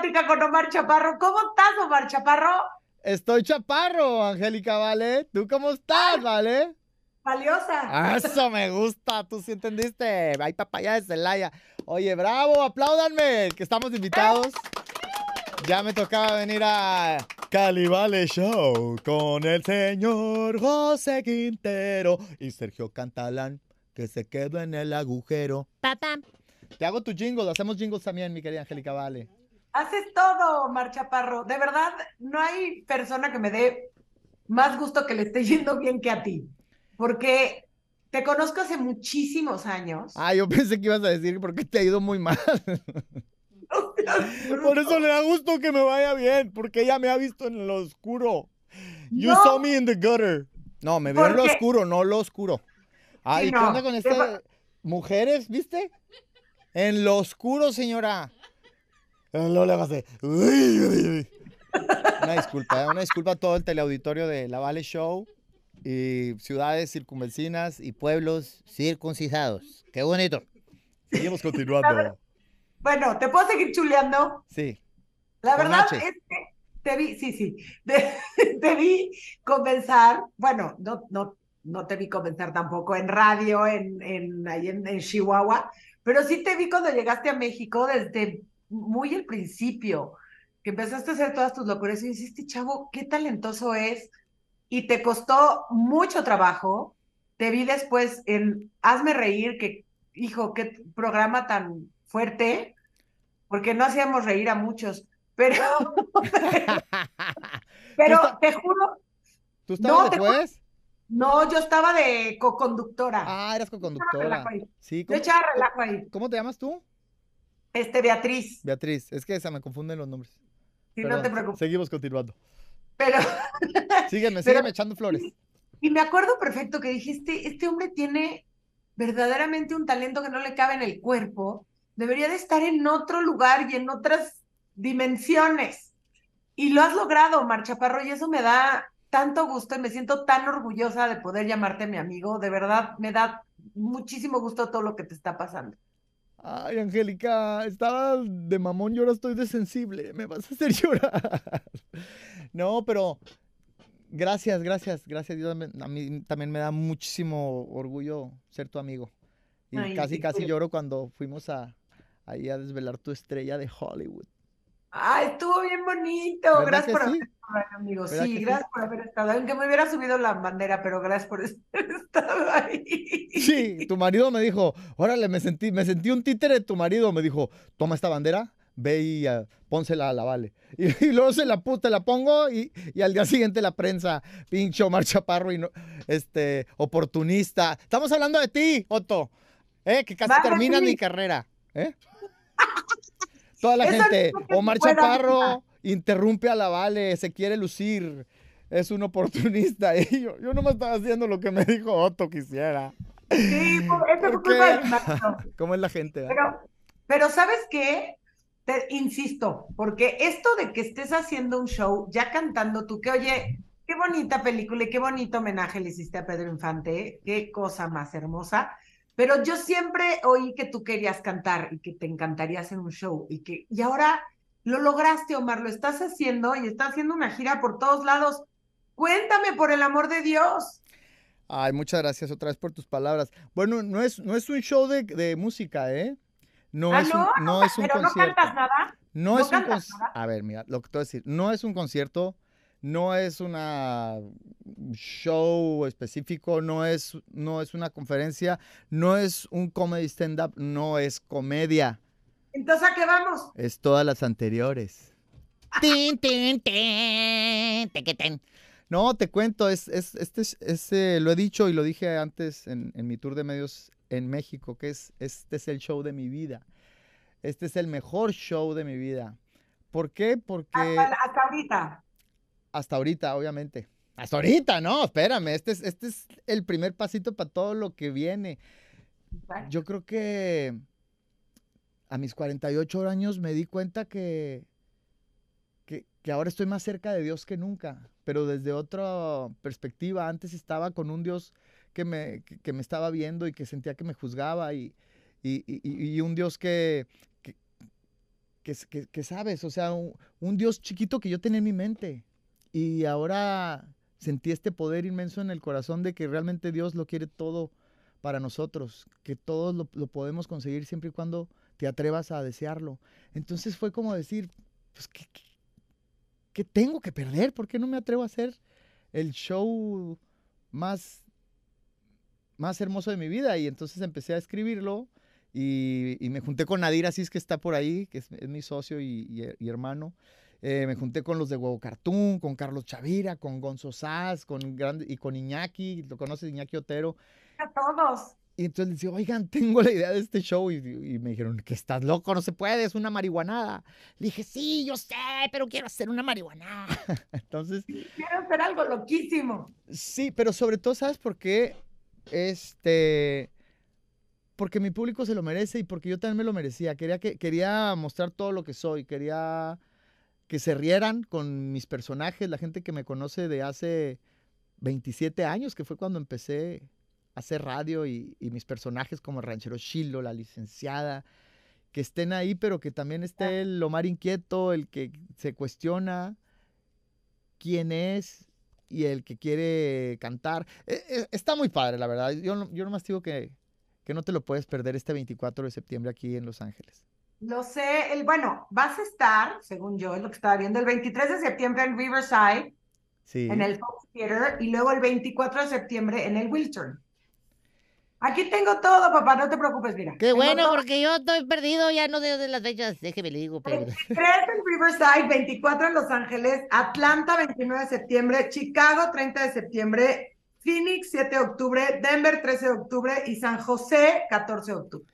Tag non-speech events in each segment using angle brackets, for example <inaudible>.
Plática con Omar Chaparro. ¿Cómo estás, Omar Chaparro? Estoy chaparro, Angélica, ¿vale? ¿Tú cómo estás, vale? Valiosa. Eso me gusta, tú sí entendiste. Ay, papaya de Celaya. Oye, bravo, apláudanme, que estamos invitados. Ya me tocaba venir a Cali Vale Show con el señor José Quintero y Sergio Cantalán, que se quedó en el agujero. Te hago tu jingle, hacemos jingles también, mi querida Angélica Vale. Haces todo, Omar Chaparro. De verdad, no hay persona que me dé más gusto que le esté <laughs> yendo bien que a ti. Porque te conozco hace muchísimos años. Ah, yo pensé que ibas a decir porque te ha ido muy mal. <laughs> Por eso le da gusto que me vaya bien, porque ella me ha visto en lo oscuro. You No. saw me in the gutter. No, me vio en lo oscuro, no lo oscuro. Ay, Sí, ¿qué onda con va- Mujeres, ¿viste? En lo oscuro, señora. Eh, No le hagas de... <laughs> Una disculpa, ¿eh? una disculpa a todo el teleauditorio de La Vale Show y ciudades circunvecinas y pueblos circuncidados. Qué bonito. Seguimos continuando. Bueno, ¿te puedo seguir chuleando? Sí. La Con verdad H. es que te vi, sí, sí, te, <laughs> te vi comenzar, bueno, no, no, no te vi comenzar tampoco en radio, en, en, ahí en, en Chihuahua, pero sí te vi cuando llegaste a México desde muy el principio, que empezaste a hacer todas tus locuras y dices, este chavo, qué talentoso es, y te costó mucho trabajo, te vi después en Hazme Reír, que, hijo, qué programa tan fuerte, porque no hacíamos reír a muchos, <laughs> pero, <laughs> pero te juro, ¿Tú estabas No, después? no, yo estaba de co-conductora. Ah, eras co-conductora. Sí, Yo ¿cómo, echaba relajo ahí. cómo te llamas tú? Este, Beatriz, Beatriz. Es que se me confunden los nombres. no te preocupes. Seguimos continuando. Pero, <laughs> Sígueme, Pero- sígueme echando flores. y me acuerdo perfecto que dijiste, este hombre tiene verdaderamente un talento que no le cabe en el cuerpo, debería de estar en otro lugar y en otras dimensiones. Y lo has logrado, Omar Chaparro, y eso me da tanto gusto y me siento tan orgullosa de poder llamarte mi amigo. De verdad, me da muchísimo gusto todo lo que te está pasando. Ay, Angélica, estaba de mamón y ahora estoy de sensible. Me vas a hacer <laughs> llorar. No, pero gracias, gracias, gracias. También- a mí también me da muchísimo orgullo ser tu amigo. Y Ay, casi, casi cool. lloro cuando fuimos a ahí a desvelar tu estrella de Hollywood. Ay, estuvo bien bonito. ¿Verdad Gracias por sí? haber estado ahí, amigo. ¿Verdad Sí, gracias por haber estado. Aunque me hubiera subido la bandera, pero gracias por <laughs> haber estado ahí. Sí, tu marido me dijo, órale, me sentí, me sentí un títere de tu marido. Me dijo, toma esta bandera, ve y ah, pónsela a la vale. Y, <laughs> y luego se la, pu- te la pongo y, y al día siguiente la prensa, pinche Omar Chaparro, y no, este, oportunista. Estamos hablando de ti, Otto, ¿eh? que casi sí. mi carrera. ¿eh? <laughs> Toda la Eso gente, no es que Omar Chaparro interrumpe a la vale, se quiere lucir. Es un oportunista. <laughs> Y yo, yo nomás estaba haciendo lo que me dijo Otto quisiera. Sí, eso ¿Por culpa qué? del maestro. <laughs> ¿Cómo es la gente? Pero, pero ¿sabes qué? Te insisto, porque esto de que estés haciendo un show, ya cantando tú, que oye, qué bonita película y qué bonito homenaje le hiciste a Pedro Infante, ¿eh? qué cosa más hermosa. Pero yo siempre oí que tú querías cantar y que te encantaría hacer un show y que y ahora lo lograste, Omar, lo estás haciendo y estás haciendo una gira por todos lados. Cuéntame por el amor de Dios. Ay, muchas gracias otra vez por tus palabras. Bueno, no es, no es un show de, de música, ¿eh? No ah, es no, un, no es un pero no cantas nada. No ¿No es un concierto. A ver, mira, lo que te voy a decir. No es un concierto, no es una show específico, no es, no es una conferencia, no es un comedy stand-up, no es comedia. Entonces, ¿a qué vamos? Es todas las anteriores. Tin, tin, tin, tequeten. No, te cuento, es, es, este es, es, eh, lo he dicho y lo dije antes en, en mi tour de medios en México, que es, este es el show de mi vida. Este es el mejor show de mi vida. ¿Por qué? Porque... Hasta, hasta ahorita. Hasta ahorita, obviamente. Hasta ahorita, no, espérame, este es, este es el primer pasito para todo lo que viene. Yo creo que a mis 48 años me di cuenta que, que, que, ahora estoy más cerca de Dios que nunca, pero desde otra perspectiva. Antes estaba con un Dios que me, que, me estaba viendo y que sentía que me juzgaba y, y, y, y un Dios que, que, que, sabes, o sea, un, un, Dios chiquito que yo tenía en mi mente. Y ahora sentí este poder inmenso en el corazón de que realmente Dios lo quiere todo para nosotros, que todos lo, podemos conseguir siempre y cuando te atrevas a desearlo. Entonces fue como decir, pues, ¿qué, qué, tengo que perder? ¿Por qué no me atrevo a hacer el show más, más hermoso de mi vida? Y entonces empecé a escribirlo y, y, me junté con Nadir Asís, que está por ahí, que es, mi socio y, y hermano. Eh, me junté con los de Huevo Cartoon, con Carlos Chavira, con Gonzo Sass, con grande, y con Iñaki, lo conoces, Iñaki Otero. A todos. Y entonces les digo, oigan, tengo la idea de este show. Y, y, me dijeron, que estás loco, no se puede, es una marihuanada. Le dije, sí, yo sé, pero quiero hacer una marihuanada. <laughs> entonces. Quiero hacer algo loquísimo. Sí, pero sobre todo, ¿sabes por qué? Este porque mi público se lo merece y porque yo también me lo merecía. Quería, que, quería mostrar todo lo que soy, quería que se rieran con mis personajes, la gente que me conoce de hace 27 años, que fue cuando empecé a hacer radio y, y mis personajes como Ranchero Chilo, la licenciada, que estén ahí, pero que también esté el Omar inquieto, el que se cuestiona quién es y el que quiere cantar. Está muy padre, la verdad. Yo, yo nomás digo que, que no te lo puedes perder este 24 de septiembre aquí en Los Ángeles. Lo sé, el, bueno, vas a estar, según yo, es lo que estaba viendo, el 23 de septiembre en Riverside, sí. en el Fox Theater, y luego el 24 de septiembre en el Wiltern. Aquí tengo todo, papá, no te preocupes, mira. Qué bueno, todo. porque yo estoy perdido, ya no de las fechas, déjeme le digo. Pero... 23 en Riverside, 24 en Los Ángeles, Atlanta, 29 de septiembre, Chicago, 30 de septiembre, Phoenix, 7 de octubre, Denver, 13 de octubre y San José, 14 de octubre.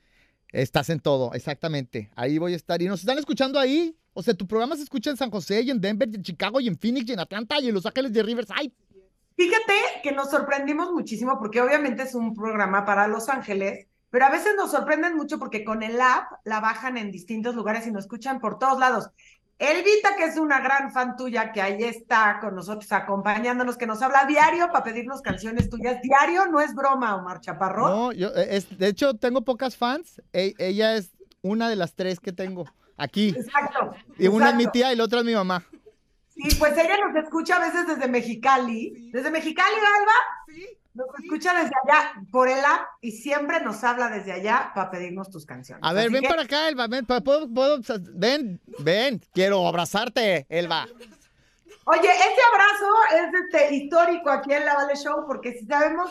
Estás en todo, exactamente. Ahí voy a estar. ¿Y nos están escuchando ahí? O sea, tu programa se escucha en San José, y en Denver, y en Chicago, y en Phoenix, y en Atlanta, y en Los Ángeles de Riverside. Fíjate que nos sorprendimos muchísimo porque obviamente es un programa para Los Ángeles, pero a veces nos sorprenden mucho porque con el app la bajan en distintos lugares y nos escuchan por todos lados. Elvita, que es una gran fan tuya, que ahí está con nosotros acompañándonos, que nos habla diario para pedirnos canciones tuyas. Diario no es broma, Omar Chaparro. No, yo, es, de hecho, tengo pocas fans. E ella es una de las tres que tengo aquí. Exacto. Y exacto. una es mi tía y la otra es mi mamá. Sí, pues ella nos escucha a veces desde Mexicali. Sí. ¿Desde Mexicali, Alba? Sí. Nos escucha desde allá por el app y siempre nos habla desde allá para pedirnos tus canciones. A ver, Así ven que... para acá, Elba, ven, ¿puedo, puedo, ven, ven, quiero abrazarte, Elba. Oye, este abrazo es este, histórico aquí en la Vale Show porque si sabemos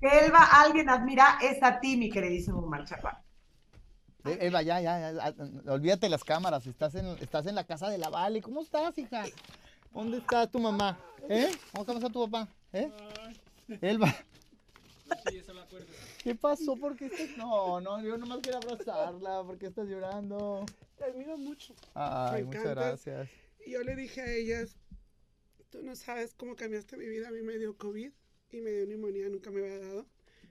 que Elba alguien admira es a ti, mi queridísimo Omar Chaparro. Elba, ya, ya, ya, olvídate las cámaras, estás en, estás en la casa de la Vale. ¿Cómo estás, hija? ¿Dónde está tu mamá? ¿Eh? ¿Cómo está tu papá? ¿Eh? Elba. Sí, eso me acuerdo. ¿Qué pasó? ¿Por qué estás.? No, no, yo nomás quiero abrazarla. ¿Por qué estás llorando? Te admiro mucho. Ay, muchas gracias. Y yo le dije a ellas: Tú no sabes cómo cambiaste mi vida. A mí me dio COVID y me dio neumonía, nunca me había dado.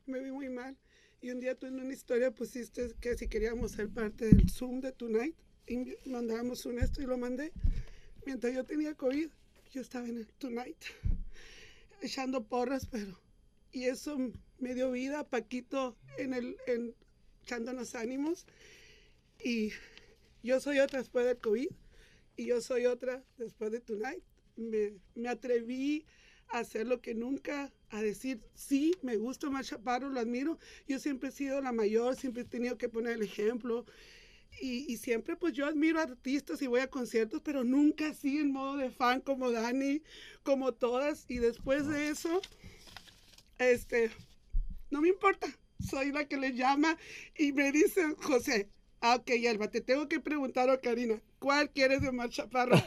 Me vi muy mal. Y un día tú en una historia pusiste que si queríamos ser parte del Zoom de Tonight, y mandábamos un esto y lo mandé. Mientras yo tenía COVID, yo estaba en el Tonight, echando porras, pero. Y eso me dio vida, Paquito, en el, en, echándonos ánimos. Y yo soy otra después del COVID, y yo soy otra después de Tonight. Me, me atreví a hacer lo que nunca, a decir, sí, me gusta más Chaparro, lo admiro. Yo siempre he sido la mayor, siempre he tenido que poner el ejemplo. Y, y, siempre pues yo admiro artistas y voy a conciertos, pero nunca así en modo de fan como Dani, como todas. Y después de eso, este, no me importa, soy la que le llama y me dice, José, ah, ok, Alba, te tengo que preguntar a Karina, ¿cuál quieres de Omar Chaparro?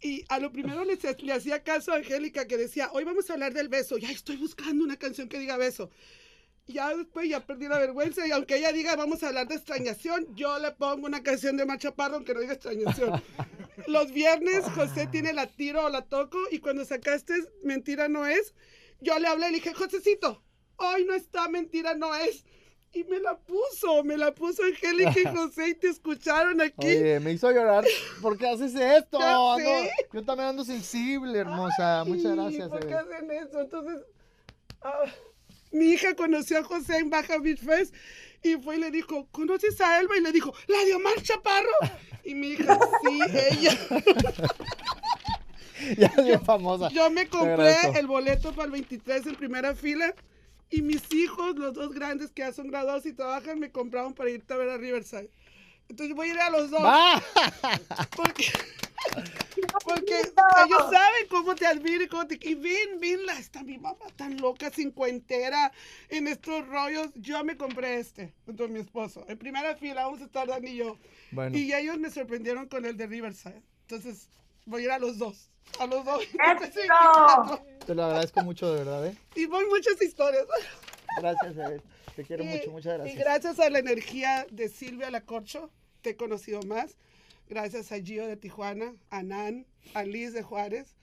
Y a lo primero le, le hacía caso a Angélica que decía, hoy vamos a hablar del beso. Ya estoy buscando una canción que diga beso. Ya después ya perdí la vergüenza y aunque ella diga vamos a hablar de extrañación, yo le pongo una canción de Machaparro aunque no diga extrañación. <laughs> Los viernes José tiene la tiro o la toco y cuando sacaste Mentira no es, yo le hablé y le dije, Josecito, hoy no está Mentira no es. Y me la puso, me la puso Angélica y <laughs> José y te escucharon aquí. Oye, me hizo llorar. ¿Por qué haces esto? <laughs> Yo también ando sensible, hermosa. Muchas gracias. ¿Por qué hacen eso? Entonces, ah, mi hija conoció a José en Baja Beach Fest y fue y le dijo, ¿conoces a Elba? Y le dijo, ¿la de Omar Chaparro? Y mi hija, sí, ella. <laughs> Ya es bien famosa. Yo me compré el boleto para el 23 en primera fila y mis hijos, los dos grandes que ya son graduados y trabajan, me compraron para irte a ver a Riverside. Entonces voy a ir a los dos. Porque, porque ellos saben cómo te admiro y cómo te... Y ven, ven, la, está mi mamá tan loca, cincuentera, en estos rollos. Yo me compré este, junto a mi esposo. En primera fila vamos a estar Dani y yo. Bueno, Y ellos me sorprendieron con el de Riverside. Entonces voy a ir a los dos. A los dos. ¡Eso! <laughs> te lo agradezco mucho, de verdad, ¿eh? Y voy muchas historias. Gracias, Eve. Te quiero Y- mucho, muchas Y gracias. gracias a la energía de Silvia Lacorcho, te he conocido más. Gracias a Gio de Tijuana, a Nan, a Liz de Juárez,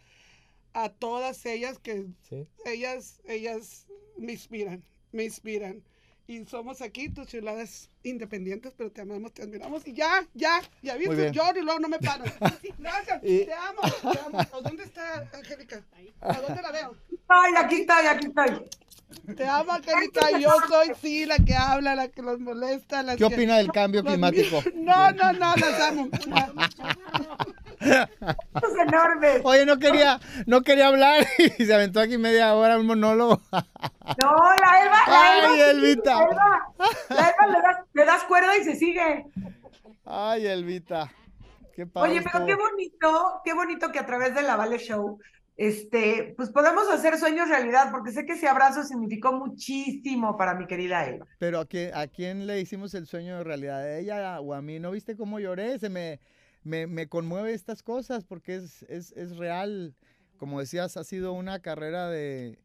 a todas ellas que Sí. ellas, ellas me inspiran, me inspiran. Y somos aquí, tus chuladas independientes, pero te amamos, te admiramos. Y ya, ya, ya viste, yo y luego no me paro. <laughs> Gracias, Y- te amo, te amo. ¿A ¿Dónde está Angélica? ¿A dónde la veo? Estoy, aquí estoy, aquí estoy. Te amo, Angélica. Yo soy, sí, la que habla, la que los molesta. La ¿Qué que... opina del cambio los climático? No, no, no, las amo. Estos enormes. Oye, no quería, no quería hablar <laughs> y se aventó aquí media hora un monólogo. No, la Elba, la Ay, Elba. Elvita. La Elba, la Elba le, das, le das cuerda y se sigue. Ay, Elvita. Qué padre Oye, pero qué bonito, qué bonito que a través de la Vale Show, este, pues podemos hacer sueños realidad, porque sé que ese abrazo significó muchísimo para mi querida Elba. Pero ¿a quién, ¿a quién le hicimos el sueño de realidad? ¿A ella o a mí? ¿No viste cómo lloré? Se me, me, me conmueve estas cosas porque es, es, es real. Como decías, ha sido una carrera de,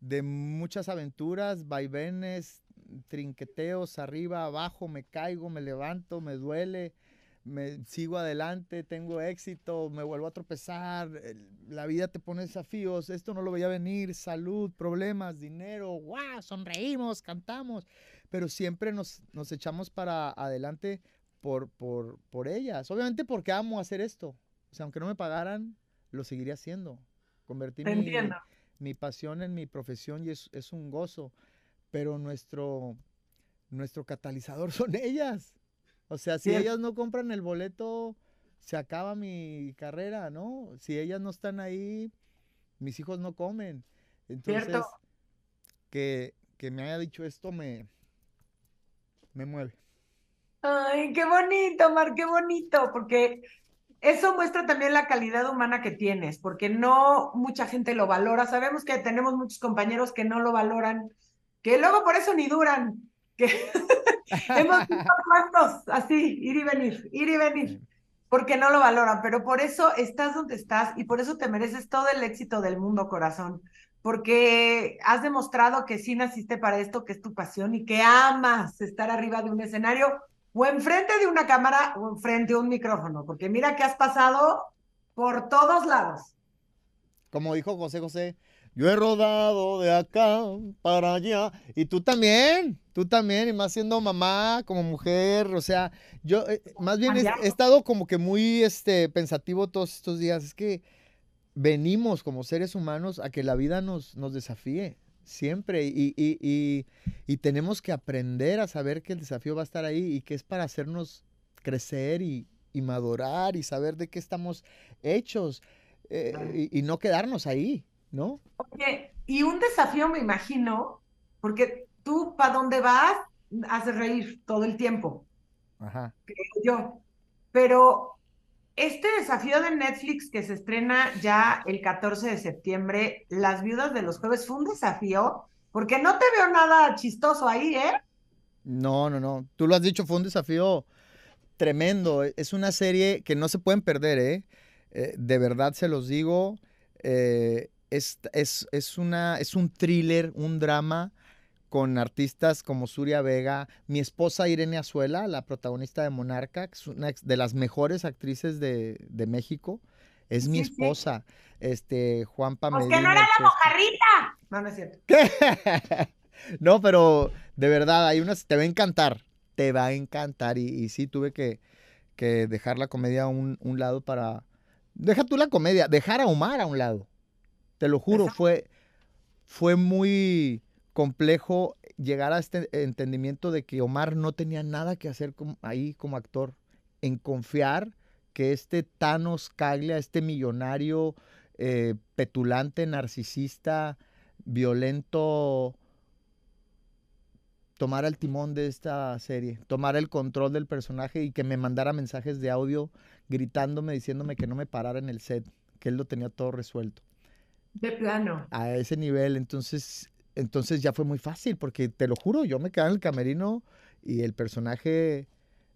de muchas aventuras, vaivenes, trinqueteos, arriba, abajo, me caigo, me levanto, me duele, me sigo adelante, tengo éxito, me vuelvo a tropezar, la vida te pone desafíos, esto no lo veía venir, salud, problemas, dinero, guau, sonreímos, cantamos, pero siempre nos, nos echamos para adelante por, por, por ellas, obviamente porque amo hacer esto, o sea, aunque no me pagaran, lo seguiría haciendo, convertir mi, mi pasión en mi profesión y es, es un gozo, pero nuestro, nuestro catalizador <laughs> son ellas. O sea, si ellas no compran el boleto, se acaba mi carrera, ¿no? Si ellas no están ahí, mis hijos no comen. Entonces, Cierto. que, que me haya dicho esto me, me mueve. Ay, qué bonito, Mar, qué bonito, porque eso muestra también la calidad humana que tienes, porque no mucha gente lo valora. Sabemos que tenemos muchos compañeros que no lo valoran, que luego por eso ni duran, que <laughs> hemos visto cuántos así, ir y venir, ir y venir, porque no lo valoran, pero por eso estás donde estás y por eso te mereces todo el éxito del mundo, corazón, porque has demostrado que sí naciste para esto, que es tu pasión y que amas estar arriba de un escenario o enfrente de una cámara o enfrente de un micrófono, porque mira que has pasado por todos lados. Como dijo José José, yo he rodado de acá para allá. Y tú también, tú también, y más siendo mamá, como mujer, o sea, yo eh, más bien he, estado como que muy este, pensativo todos estos días. Es que venimos como seres humanos a que la vida nos, nos desafíe siempre y, y- y- y tenemos que aprender a saber que el desafío va a estar ahí y que es para hacernos crecer y, y madurar y saber de qué estamos hechos eh, y no quedarnos ahí, ¿no? Oye, y un desafío me imagino, porque tú para dónde vas, haces reír todo el tiempo, Ajá. creo yo. Pero este desafío de Netflix que se estrena ya el 14 de septiembre, Las Viudas de los Jueves, fue un desafío, porque no te veo nada chistoso ahí, ¿eh? No, no, no. Tú lo has dicho, fue un desafío tremendo. Es una serie que no se pueden perder, ¿eh? Eh, de verdad se los digo, eh, es, es, es una, es un thriller, un drama con artistas como Suria Vega, mi esposa Irene Azuela, la protagonista de Monarca, que es una de las mejores actrices de, de México, es mi Sí, sí. esposa. Este, Juanpa Pues Medina, no era la mojarrita. No, no es cierto. <laughs> no, pero de verdad, hay unas, te va a encantar, te va a encantar. Y, y sí, tuve que, que dejar la comedia a un, un lado para... Deja tú la comedia, dejar a Omar a un lado. Te lo juro, Exacto. fue, fue muy complejo llegar a este entendimiento de que Omar no tenía nada que hacer como- ahí como actor, en confiar que este Thanos Caglia, este millonario eh, petulante, narcisista, violento, tomara el timón de esta serie, tomara el control del personaje y que me mandara mensajes de audio gritándome, diciéndome que no me parara en el set, que él lo tenía todo resuelto. De plano. A ese nivel, entonces, entonces ya fue muy fácil, porque te lo juro, yo me quedaba en el camerino y el personaje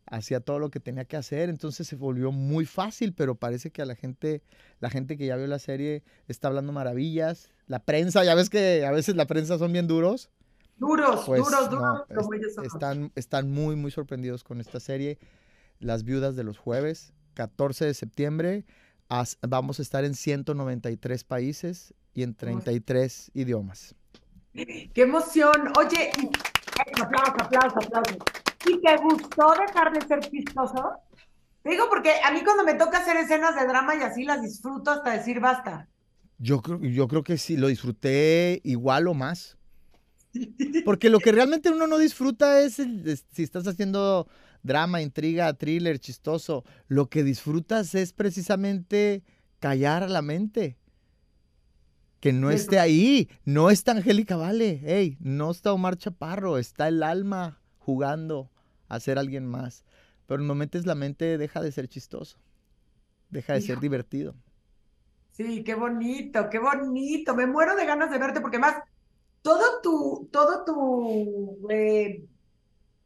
hacía todo lo que tenía que hacer, entonces se volvió muy fácil, pero parece que a la gente, la gente que ya vio la serie está hablando maravillas. La prensa, ya ves que a veces la prensa son bien duros. Duros, Pues duros, no, duros. es- están, están muy, muy sorprendidos con esta serie. Las viudas de los jueves, 14 de septiembre. As- vamos a estar en 193 países y en 33 idiomas. ¡Qué emoción! Oye, y... Ay, aplauso, aplauso, aplauso. ¿Y te gustó dejar de ser chistoso? Te digo porque a mí cuando me toca hacer escenas de drama y así las disfruto hasta decir basta. Yo creo, yo creo que sí, lo disfruté igual o más. <laughs> Porque lo que realmente uno no disfruta es, el- es si estás haciendo drama, intriga, thriller, chistoso. Lo que disfrutas es precisamente callar a la mente. Que no esté ahí. No está Angélica Vale. Hey, no está Omar Chaparro. Está el alma jugando a ser alguien más. Pero no metes la mente, deja de ser chistoso. Deja de ser divertido. Sí, qué bonito, qué bonito. Me muero de ganas de verte porque más todo tu, todo tu, eh,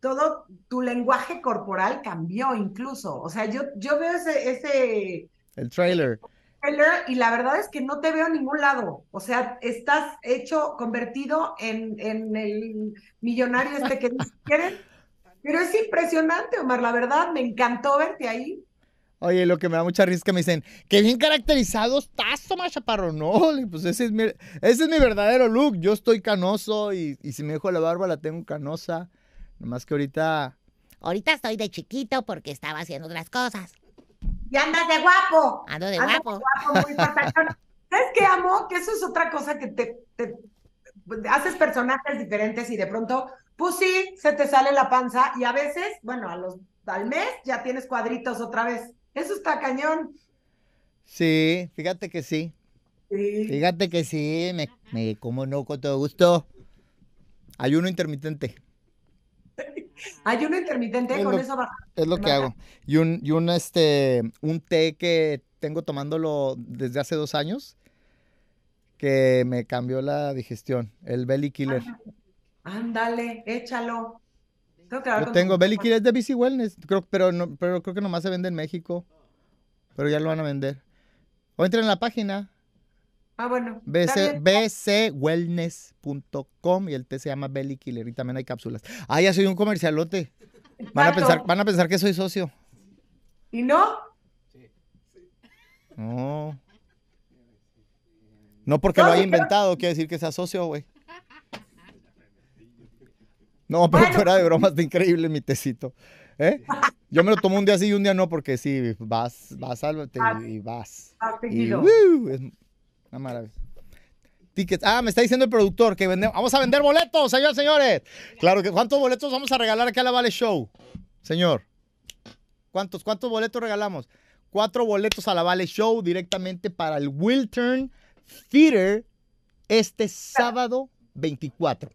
todo tu lenguaje corporal cambió incluso. O sea, yo, yo veo ese, ese El trailer. trailer y la verdad es que no te veo en ningún lado. O sea, estás hecho, convertido en, en el millonario este que dices, ¿quieres? Pero es impresionante, Omar, la verdad, me encantó verte ahí. Oye, lo que me da mucha risa es que me dicen, qué bien caracterizado estás, Tomás Chaparro. No, pues ese es mi, ese es mi verdadero look. Yo estoy canoso y, y si me dejo la barba la tengo canosa. Nomás que ahorita, Ahorita estoy de chiquito porque estaba haciendo otras cosas. Y andas de guapo. Ando de Andas guapo. guapo, muy. <laughs> ¿Sabes qué, amo? Que eso es otra cosa que te, te- haces personajes diferentes y de pronto, pues sí, se te sale la panza y a veces, bueno, a los, al mes ya tienes cuadritos otra vez. Eso está cañón. sí, fíjate que sí. Sí. Fíjate que sí, me, me como no, con todo gusto. Ayuno intermitente, Ayuno intermitente, Es con lo- eso baja. es lo que hago. Y un, y un, este, un té que tengo tomándolo desde hace dos años, que me cambió la digestión, el Belly Killer. Ándale, échalo. Tengo que Yo tengo Belly Killer es de BC Wellness, creo, pero, no, pero creo que nomás se vende en México. Pero ya lo van a vender. O entren en la página Ah, bueno. bc, bcwellness.com y el té se llama Belly Killer y también hay cápsulas. Ah, ya soy un comercialote. <laughs> Van a pensar, van a pensar que soy socio. ¿Y no? No. No porque lo haya inventado, quiere decir que sea socio, güey. No, pero Bueno. fuera de bromas, está increíble mi tecito. ¿Eh? <laughs> Yo me lo tomo un día sí y un día no, porque sí, vas, vas, sálvate y vas. Y. ¡woo! es una maravilla. Tickets. Ah, me está diciendo el productor que vende- vamos a vender boletos, señores, señores. Claro que ¿cuántos boletos vamos a regalar aquí a la Vale Show? Señor. ¿Cuántos, cuántos boletos regalamos? Cuatro boletos a la Vale Show directamente para el Wiltern Theater este sábado 24.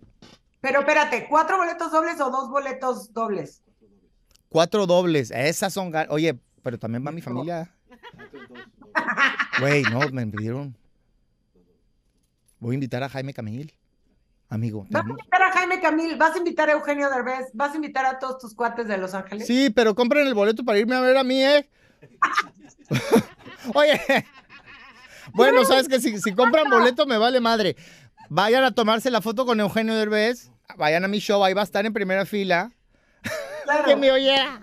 Pero espérate, ¿cuatro boletos dobles o dos boletos dobles? Cuatro dobles. Esas son. Oye, pero también va mi familia. Güey, no, me pidieron. Voy a invitar a Jaime Camil. Amigo. Vas a invitar a Jaime Camil, vas a invitar a Eugenio Derbez, vas a invitar a todos tus cuates de Los Ángeles. Sí, pero compren el boleto para irme a ver a mí, ¿eh? <laughs> Oye. Bueno, sabes que si, si compran boleto me vale madre. Vayan a tomarse la foto con Eugenio Derbez. Vayan a mi show, ahí va a estar en primera fila. Claro. Que me oyera.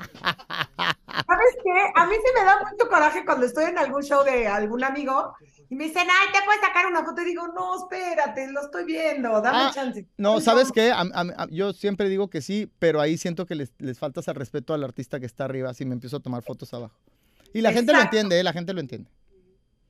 ¿Sabes qué? A mí sí me da mucho coraje cuando estoy en algún show de algún amigo y me dicen, ay, ¿te puedes sacar una foto? Y digo, no, espérate, lo estoy viendo, dame Ah, chance. No, Pues ¿sabes qué? A- a- a- yo siempre digo que sí, pero ahí siento que les, les faltas al respeto al artista que está arriba si me empiezo a tomar fotos abajo. Y la gente lo entiende, ¿eh? La gente lo entiende.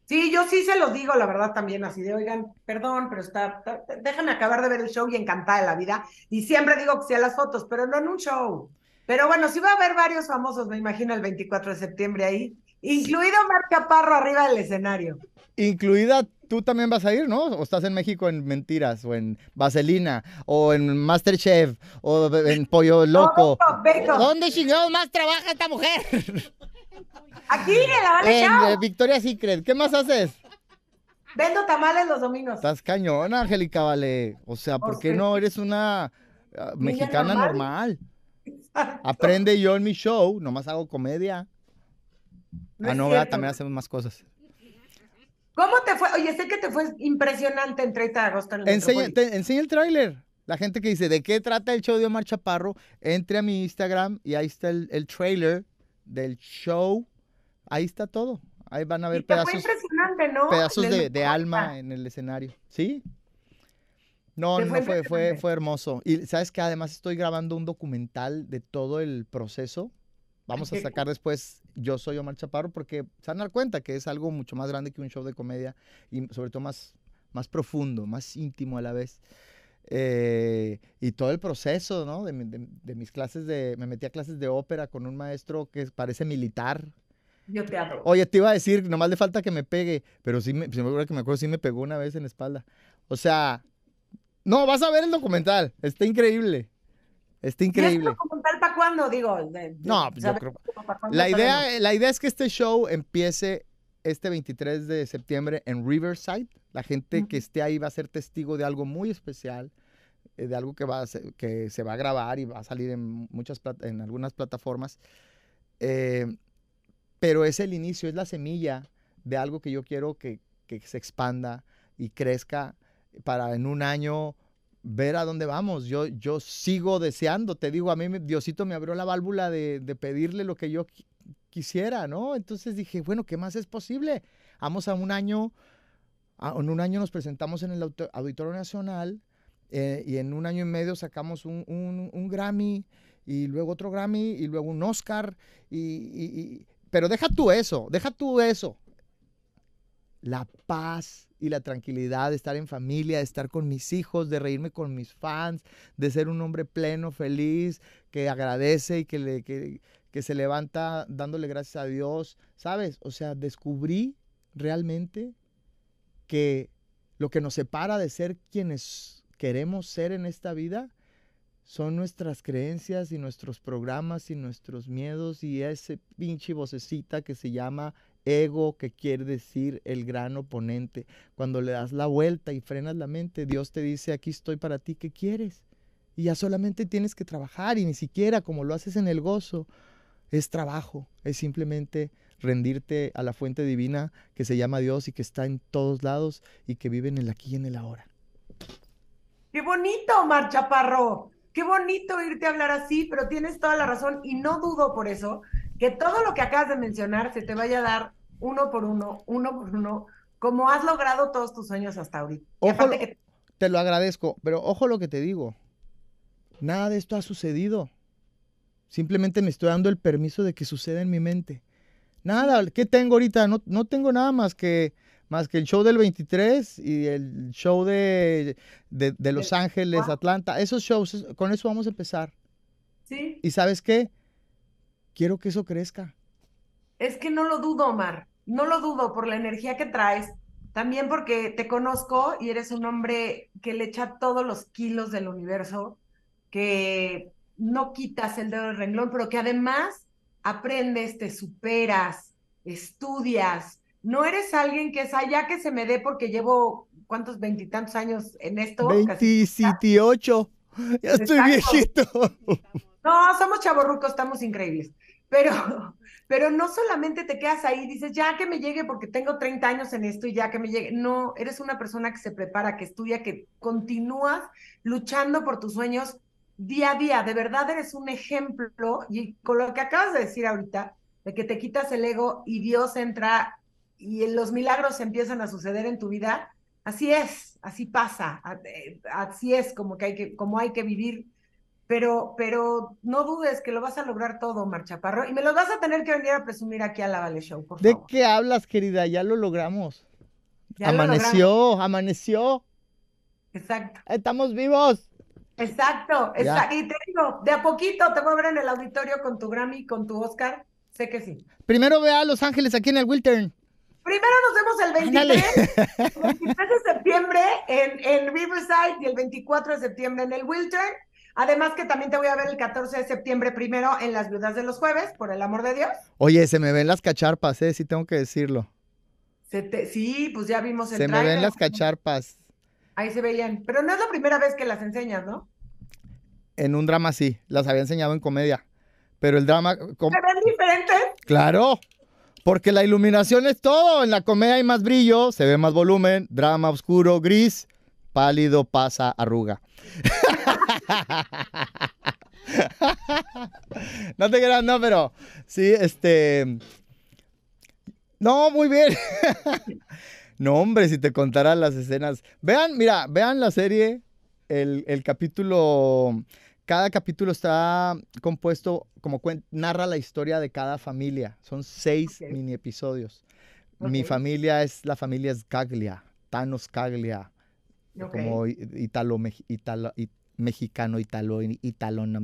Sí, yo sí se los digo, la verdad, también, así de, oigan, perdón, pero está, está- déjame acabar de ver el show y encantada de la vida. Y siempre digo que sí a las fotos, pero no en un show. Pero bueno, sí va a haber varios famosos, me imagino, el 24 de septiembre ahí, incluido Mar Chaparro arriba del escenario. Incluida, tú también vas a ir, ¿no? O estás en México en Mentiras, o en Vaselina, o en Masterchef, o en Pollo Loco. ¿Dónde chingados más trabaja esta mujer? <laughs> aquí en la Vale En eh, Victoria's Secret. ¿Qué más haces? Vendo tamales los domingos. Estás cañona, Angélica, vale. O sea, ¿por qué no eres una ah, mexicana normal. normal? Aprende yo en mi show, nomás hago comedia. No ah, no, ¿verdad? también hacemos más cosas. ¿Cómo te fue? Oye, sé que te fue impresionante en 30 de agosto en el Enseña, te- enseña el tráiler. La gente que dice, ¿de qué trata el show de Omar Chaparro? Entre a mi Instagram y ahí está el, el trailer del show. Ahí está todo. Ahí van a ver pedazos, impresionante, ¿no? pedazos En el de, alma en el escenario. ¿Sí? No, no, fue fue, fue, hermoso. Y sabes que además estoy grabando un documental de todo el proceso. Vamos a sacar después Yo Soy Omar Chaparro porque se van a dar cuenta que es algo mucho más grande que un show de comedia y sobre todo más, más profundo, más íntimo a la vez. Eh, y todo el proceso, ¿no? De, mi- de- de mis clases de... Me metí a clases de ópera con un maestro que parece militar. Yo te adoro. Oye, te iba a decir, nomás le falta que me pegue, pero sí, me, se me acuerdo que me acuerdo, sí me pegó una vez en la espalda. O sea, no, vas a ver el documental, está increíble, está ¿Y increíble. esto documental para cuándo? Digo, de- No, pues yo ¿sabes creo-? La idea, la idea es que este show empiece este 23 de septiembre en Riverside. La gente que esté ahí va a ser testigo de algo muy especial, eh, de algo que, va a ser- que se va a grabar y va a salir en, muchas, en algunas plataformas. Eh, pero es el inicio, es la semilla de algo que yo quiero que, que se expanda y crezca para en un año ver a dónde vamos. Yo, yo sigo deseando, te digo, a mí Diosito me abrió la válvula de, de pedirle lo que yo qui- quisiera, ¿no? Entonces dije, bueno, ¿qué más es posible? Vamos a un año, a- en un año nos presentamos en el Auditorio Nacional eh, y en un año y medio sacamos un, Grammy y luego otro Grammy y luego un Oscar y- pero deja tú eso, deja tú eso. La paz y la tranquilidad de estar en familia, de estar con mis hijos, de reírme con mis fans, de ser un hombre pleno, feliz, que agradece y que, le, que, que se levanta dándole gracias a Dios, ¿sabes? O sea, descubrí realmente que lo que nos separa de ser quienes queremos ser en esta vida son nuestras creencias y nuestros programas y nuestros miedos y ese pinche vocecita que se llama ego, que quiere decir el gran oponente. Cuando le das la vuelta y frenas la mente, Dios te dice, aquí estoy para ti, ¿qué quieres? Y ya solamente tienes que trabajar y ni siquiera como lo haces en el gozo, es trabajo, es simplemente rendirte a la fuente divina que se llama Dios y que está en todos lados y que vive en el aquí y en el ahora. Qué bonito, Omar Chaparro. Qué bonito irte a hablar así, pero tienes toda la razón y no dudo por eso que todo lo que acabas de mencionar se te vaya a dar uno por uno, uno por uno, como has logrado todos tus sueños hasta ahorita. Ojo, aparte lo- que Te lo agradezco, pero ojo lo que te digo. Nada de esto ha sucedido. Simplemente me estoy dando el permiso de que suceda en mi mente. Nada, ¿qué tengo ahorita? No, no tengo nada más que, más que el show del 23 y el show de, de, de Los Ángeles. Atlanta. Esos shows, con eso vamos a empezar. sí, ¿Y sabes qué? Quiero que eso crezca. es que no lo dudo, Omar. No lo dudo por la energía que traes. También porque te conozco y eres un hombre que le echa todos los kilos del universo, que no quitas el dedo del renglón, pero que además aprendes, te superas, estudias. No eres alguien que es allá que se me dé porque llevo, ¿cuántos veintitantos años en esto? Casi- 28. <laughs> Ya estoy viejito. <laughs> No, somos chavorrucos, estamos increíbles. Pero, <laughs> pero no solamente te quedas ahí, dices, ya que me llegue porque tengo 30 años en esto y ya que me llegue. No, eres una persona que se prepara, que estudia, que continúas luchando por tus sueños día a día. De verdad eres un ejemplo y con lo que acabas de decir ahorita, de que te quitas el ego y Dios entra y los milagros empiezan a suceder en tu vida, así es, así pasa, eh, así es como que hay que, como hay que vivir pero, pero no dudes que lo vas a lograr todo, Marchaparro, y me lo vas a tener que venir a presumir aquí a la Vale Show, por ¿De favor. qué hablas, querida? Ya lo logramos. Ya lo amaneció, logramos. amaneció. Exacto, Estamos vivos. Exacto, exacto. Y te digo, de a poquito te voy a ver en el auditorio con tu Grammy, con tu Oscar, sé que sí. Primero ve a Los Ángeles aquí en el Wiltern. Primero nos vemos el Ándale. 23, el 23 de septiembre en, en Riverside y el 24 de septiembre en el Wiltern. Además que también te voy a ver el 14 de septiembre primero en Las Viudas de los Jueves, por el amor de Dios. Oye, se me ven las cacharpas, eh, sí tengo que decirlo. Se te- sí, pues ya vimos el Se me ven las cacharpas. Ahí se veían. Pero no es la primera vez que las enseñas, ¿no? En un drama sí, las había enseñado en comedia. Pero el drama, Se ven diferentes. claro, porque la iluminación es todo. En la comedia hay más brillo, se ve más volumen, drama oscuro, gris, pálido, pasa, arruga. <laughs> no te creas, no, pero sí, este... No, muy bien. <laughs> no, hombre, si te contara las escenas. Vean, mira, vean la serie, el, el capítulo, cada capítulo está compuesto, como narra la historia de cada familia. Son seis mini episodios. Mi familia es la familia Scaglia, Thanos Scaglia, Ok. como i- italo, italo- mexicano, italo, italo, no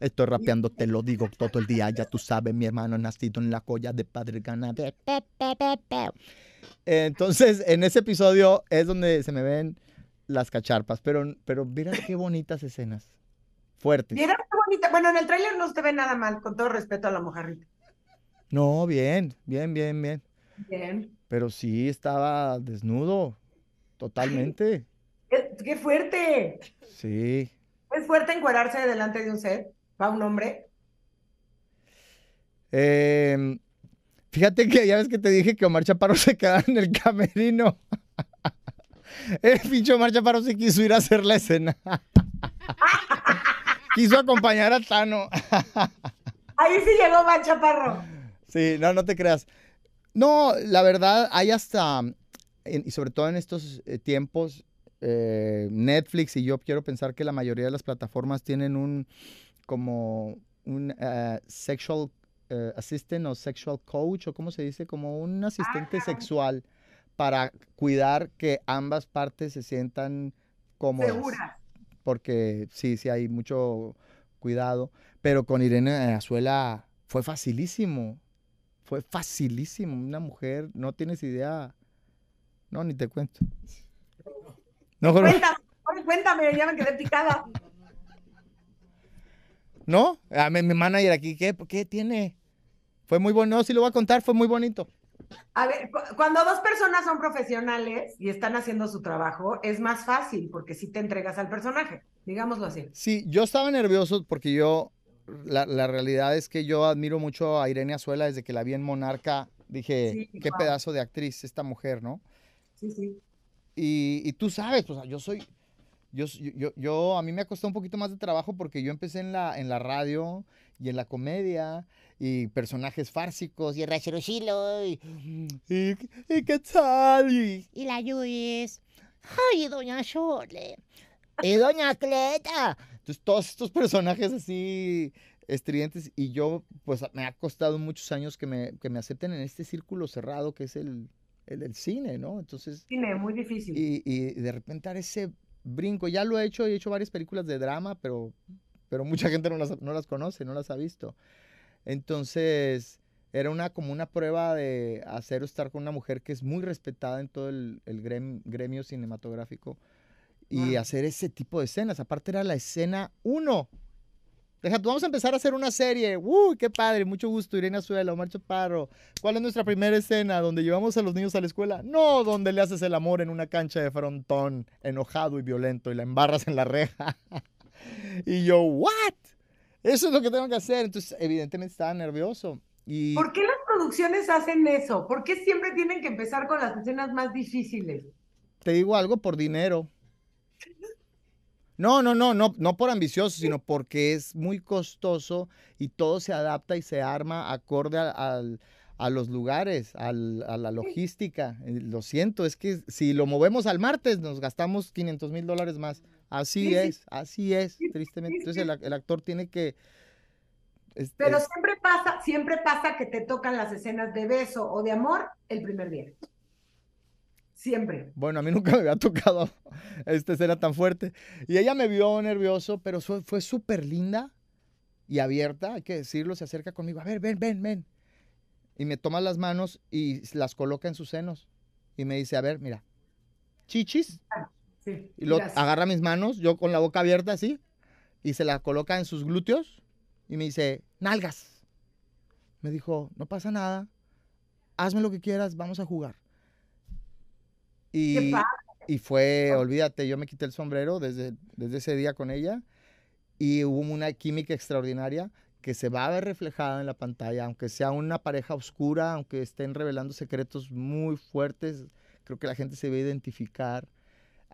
Estoy rapeando, te lo digo todo el día, ya tú sabes, mi hermano nacido en la colla de padre ganadero. Entonces, en ese episodio es donde se me ven las cacharpas, pero, pero mira qué bonitas escenas. Fuertes. Mira qué bonita. Bueno, en el tráiler no se ve nada mal, con todo respeto a la mojarrita. No, bien, bien, bien, bien. Bien. Pero sí estaba desnudo, totalmente. Eh, ¡Qué fuerte! Sí. Es fuerte encuerarse delante de un set. Va un hombre. Em, fíjate que ya ves que te dije que Omar Chaparro <laughs> se quedaba en el camerino. El pinche Omar Chaparro sí quiso ir a hacer la escena. <laughs> Quiso acompañar a Tano. Ahí sí llegó Van Chaparro. Sí, no, no te creas. No, la verdad, hay hasta, y sobre todo en estos eh, tiempos, eh, Netflix y yo quiero pensar que la mayoría de las plataformas tienen un, como un eh, sexual eh, assistant o sexual coach, o cómo se dice, como un asistente caray. sexual para cuidar que ambas partes se sientan cómodas Segura. porque sí, sí hay mucho cuidado. Pero con Irene Azuela fue facilísimo. Fue facilísimo. Una mujer, no tienes idea. No, ni te cuento. No, Cuéntame, cuéntame, ya me quedé picada. no, a mi, mi manager aquí, ¿qué, ¿qué tiene? Fue muy bonito, no, sí lo voy a contar, fue muy bonito. A ver, cu- cuando dos personas son profesionales y están haciendo su trabajo, es más fácil porque sí te entregas al personaje, digámoslo así. Sí, yo estaba nervioso porque yo, la, la realidad es que yo admiro mucho a Irene Azuela desde que la vi en Monarca. Dije, Sí, qué guau. pedazo de actriz esta mujer, ¿no? Sí, sí. Y, y tú sabes, pues yo soy, yo, yo- yo- a mí me ha costado un poquito más de trabajo porque yo empecé en la, en la radio y en la comedia y personajes fársicos y, el y, y, y qué tal y, y la Yuyis. Ay, doña Chole. Y doña Cleta. entonces todos estos personajes así estridentes y yo pues me ha costado muchos años que me, que me acepten en este círculo cerrado que es el, el, el cine, ¿no? Entonces Cine, muy difícil. y, y de repente dar ese brinco. Ya lo he hecho, he hecho varias películas de drama, pero, pero mucha gente no las, no las conoce, no las ha visto. Entonces, era una, como una prueba de hacer o estar con una mujer que es muy respetada en todo el, el grem- gremio cinematográfico y hacer ese tipo de escenas. Aparte era la escena uno. Deja, tú, vamos a empezar a hacer una serie. ¡Uy, qué padre! Mucho gusto, Irene Azuela, Omar Chaparro. ¿Cuál es nuestra primera escena? ¿Donde llevamos a los niños a la escuela? No, donde le haces el amor en una cancha de frontón, enojado y violento, y la embarras en la reja. <laughs> y yo, ¿what? Eso es lo que tengo que hacer. Entonces, evidentemente estaba nervioso. Y ¿Por qué las producciones hacen eso? ¿Por qué siempre tienen que empezar con las escenas más difíciles? te digo algo por dinero. <laughs> No, no, no, no, no por ambicioso, sino porque es muy costoso y todo se adapta y se arma acorde a, al- a los lugares, al- a la logística. Eh, Lo siento, es que si lo movemos al martes nos gastamos 500 mil dólares más. Así Sí, sí. es, así es, tristemente. Entonces el, actor tiene que... es- Pero es- siempre pasa, siempre pasa que te tocan las escenas de beso o de amor el primer día. Siempre. Bueno, a mí nunca me había tocado <laughs> esta escena tan fuerte. Y ella me vio nervioso, pero fue súper linda y abierta, hay que decirlo, se acerca conmigo. A ver, ven, ven, ven. Y me toma las manos y las coloca en sus senos. Y me dice, a ver, mira, chichis. Sí. Y lo gracias. agarra mis manos, yo con la boca abierta así, y se la coloca en sus glúteos. Y me dice, nalgas. Me dijo, no pasa nada, hazme lo que quieras, vamos a jugar. Y, y fue, olvídate, yo me quité el sombrero desde, desde ese día con ella y hubo una química extraordinaria que se va a ver reflejada en la pantalla, aunque sea una pareja oscura, aunque estén revelando secretos muy fuertes, creo que la gente se va a identificar,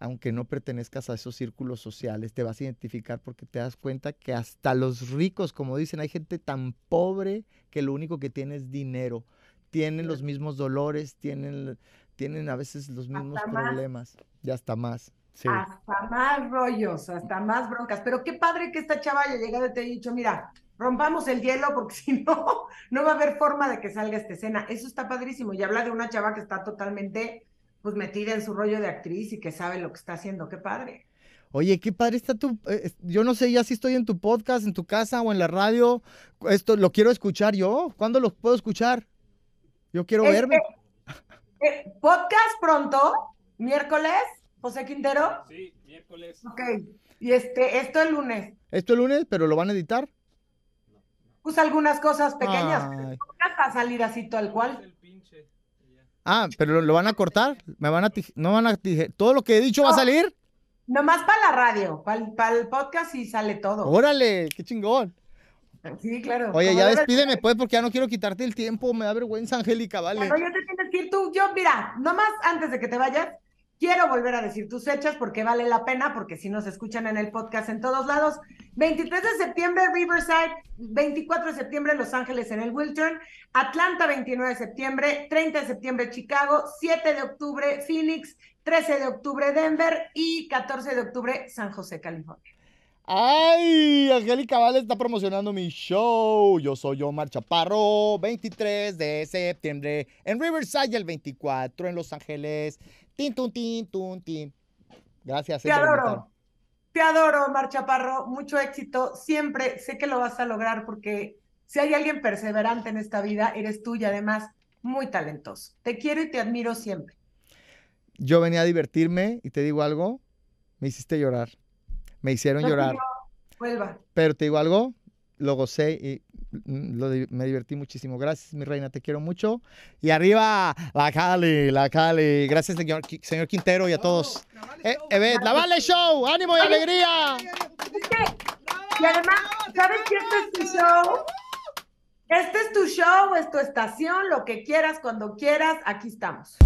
aunque no pertenezcas a esos círculos sociales, te vas a identificar porque te das cuenta que hasta los ricos, como dicen, hay gente tan pobre que lo único que tiene es dinero, tienen los mismos dolores, tienen, tienen a veces los mismos Hasta más. problemas, y hasta más. Sí. Hasta más rollos, hasta más broncas. Pero qué padre que esta chava haya llegado y te haya dicho, mira, rompamos el hielo porque <laughs> si no, no va a haber forma de que salga esta escena. Eso está padrísimo. Y habla de una chava que está totalmente pues metida en su rollo de actriz y que sabe lo que está haciendo. Qué padre. Oye, qué padre está tu. eh, yo no sé ya si estoy en tu podcast, en tu casa o en la radio. Esto lo quiero escuchar yo. ¿Cuándo lo puedo escuchar? Yo quiero Este, verme. eh, podcast pronto, miércoles, José Quintero. Sí, miércoles. Ok. Y este, esto el lunes. Esto el lunes, pero lo van a editar. Puse algunas cosas pequeñas. Ay. el podcast va a salir así tal cual. El pinche. y ya. Ah, pero lo, lo van a cortar. Me van a no van a tije- todo lo que he dicho va a No. salir. Nomás para la radio, para el podcast y sale todo. Órale, qué chingón. Sí, claro. Oye, ya despídeme pues porque ya no quiero quitarte el tiempo, me da vergüenza, Angélica, vale. Bueno, ya te tienes que ir tú. Yo, mira, nomás antes de que te vayas, quiero volver a decir tus fechas porque vale la pena, porque si nos escuchan en el podcast en todos lados. 23 de septiembre, Riverside. 24 de septiembre, Los Ángeles en el Wiltern. Atlanta, 29 de septiembre. 30 de septiembre, Chicago. 7 de octubre, Phoenix. 13 de octubre, Denver. Y 14 de octubre, San José, California. Ay, Angélica Vale está promocionando mi show. Yo soy Omar Chaparro, 23 de septiembre en Riverside el 24 en Los Ángeles. Tin, tun, tin, tun, tin. Gracias. Te eh, adoro. Te adoro, Omar Chaparro. Mucho éxito. Siempre sé que lo vas a lograr porque si hay alguien perseverante en esta vida, eres tú y además muy talentoso. Te quiero y te admiro siempre. Yo venía a divertirme y te digo algo, me hiciste llorar. Me hicieron Lo llorar. Vuelva. Pero te digo algo, lo gocé y lo me divertí muchísimo. Gracias, mi reina, te quiero mucho. Y arriba, la Cali, la Cali. Gracias, señor, señor Quintero y a todos. Eh, Evet, la Vale Show, ánimo y alegría. Y además, ¿sabes que este es tu show? Este es tu show, es tu estación, lo que quieras, cuando quieras, aquí estamos.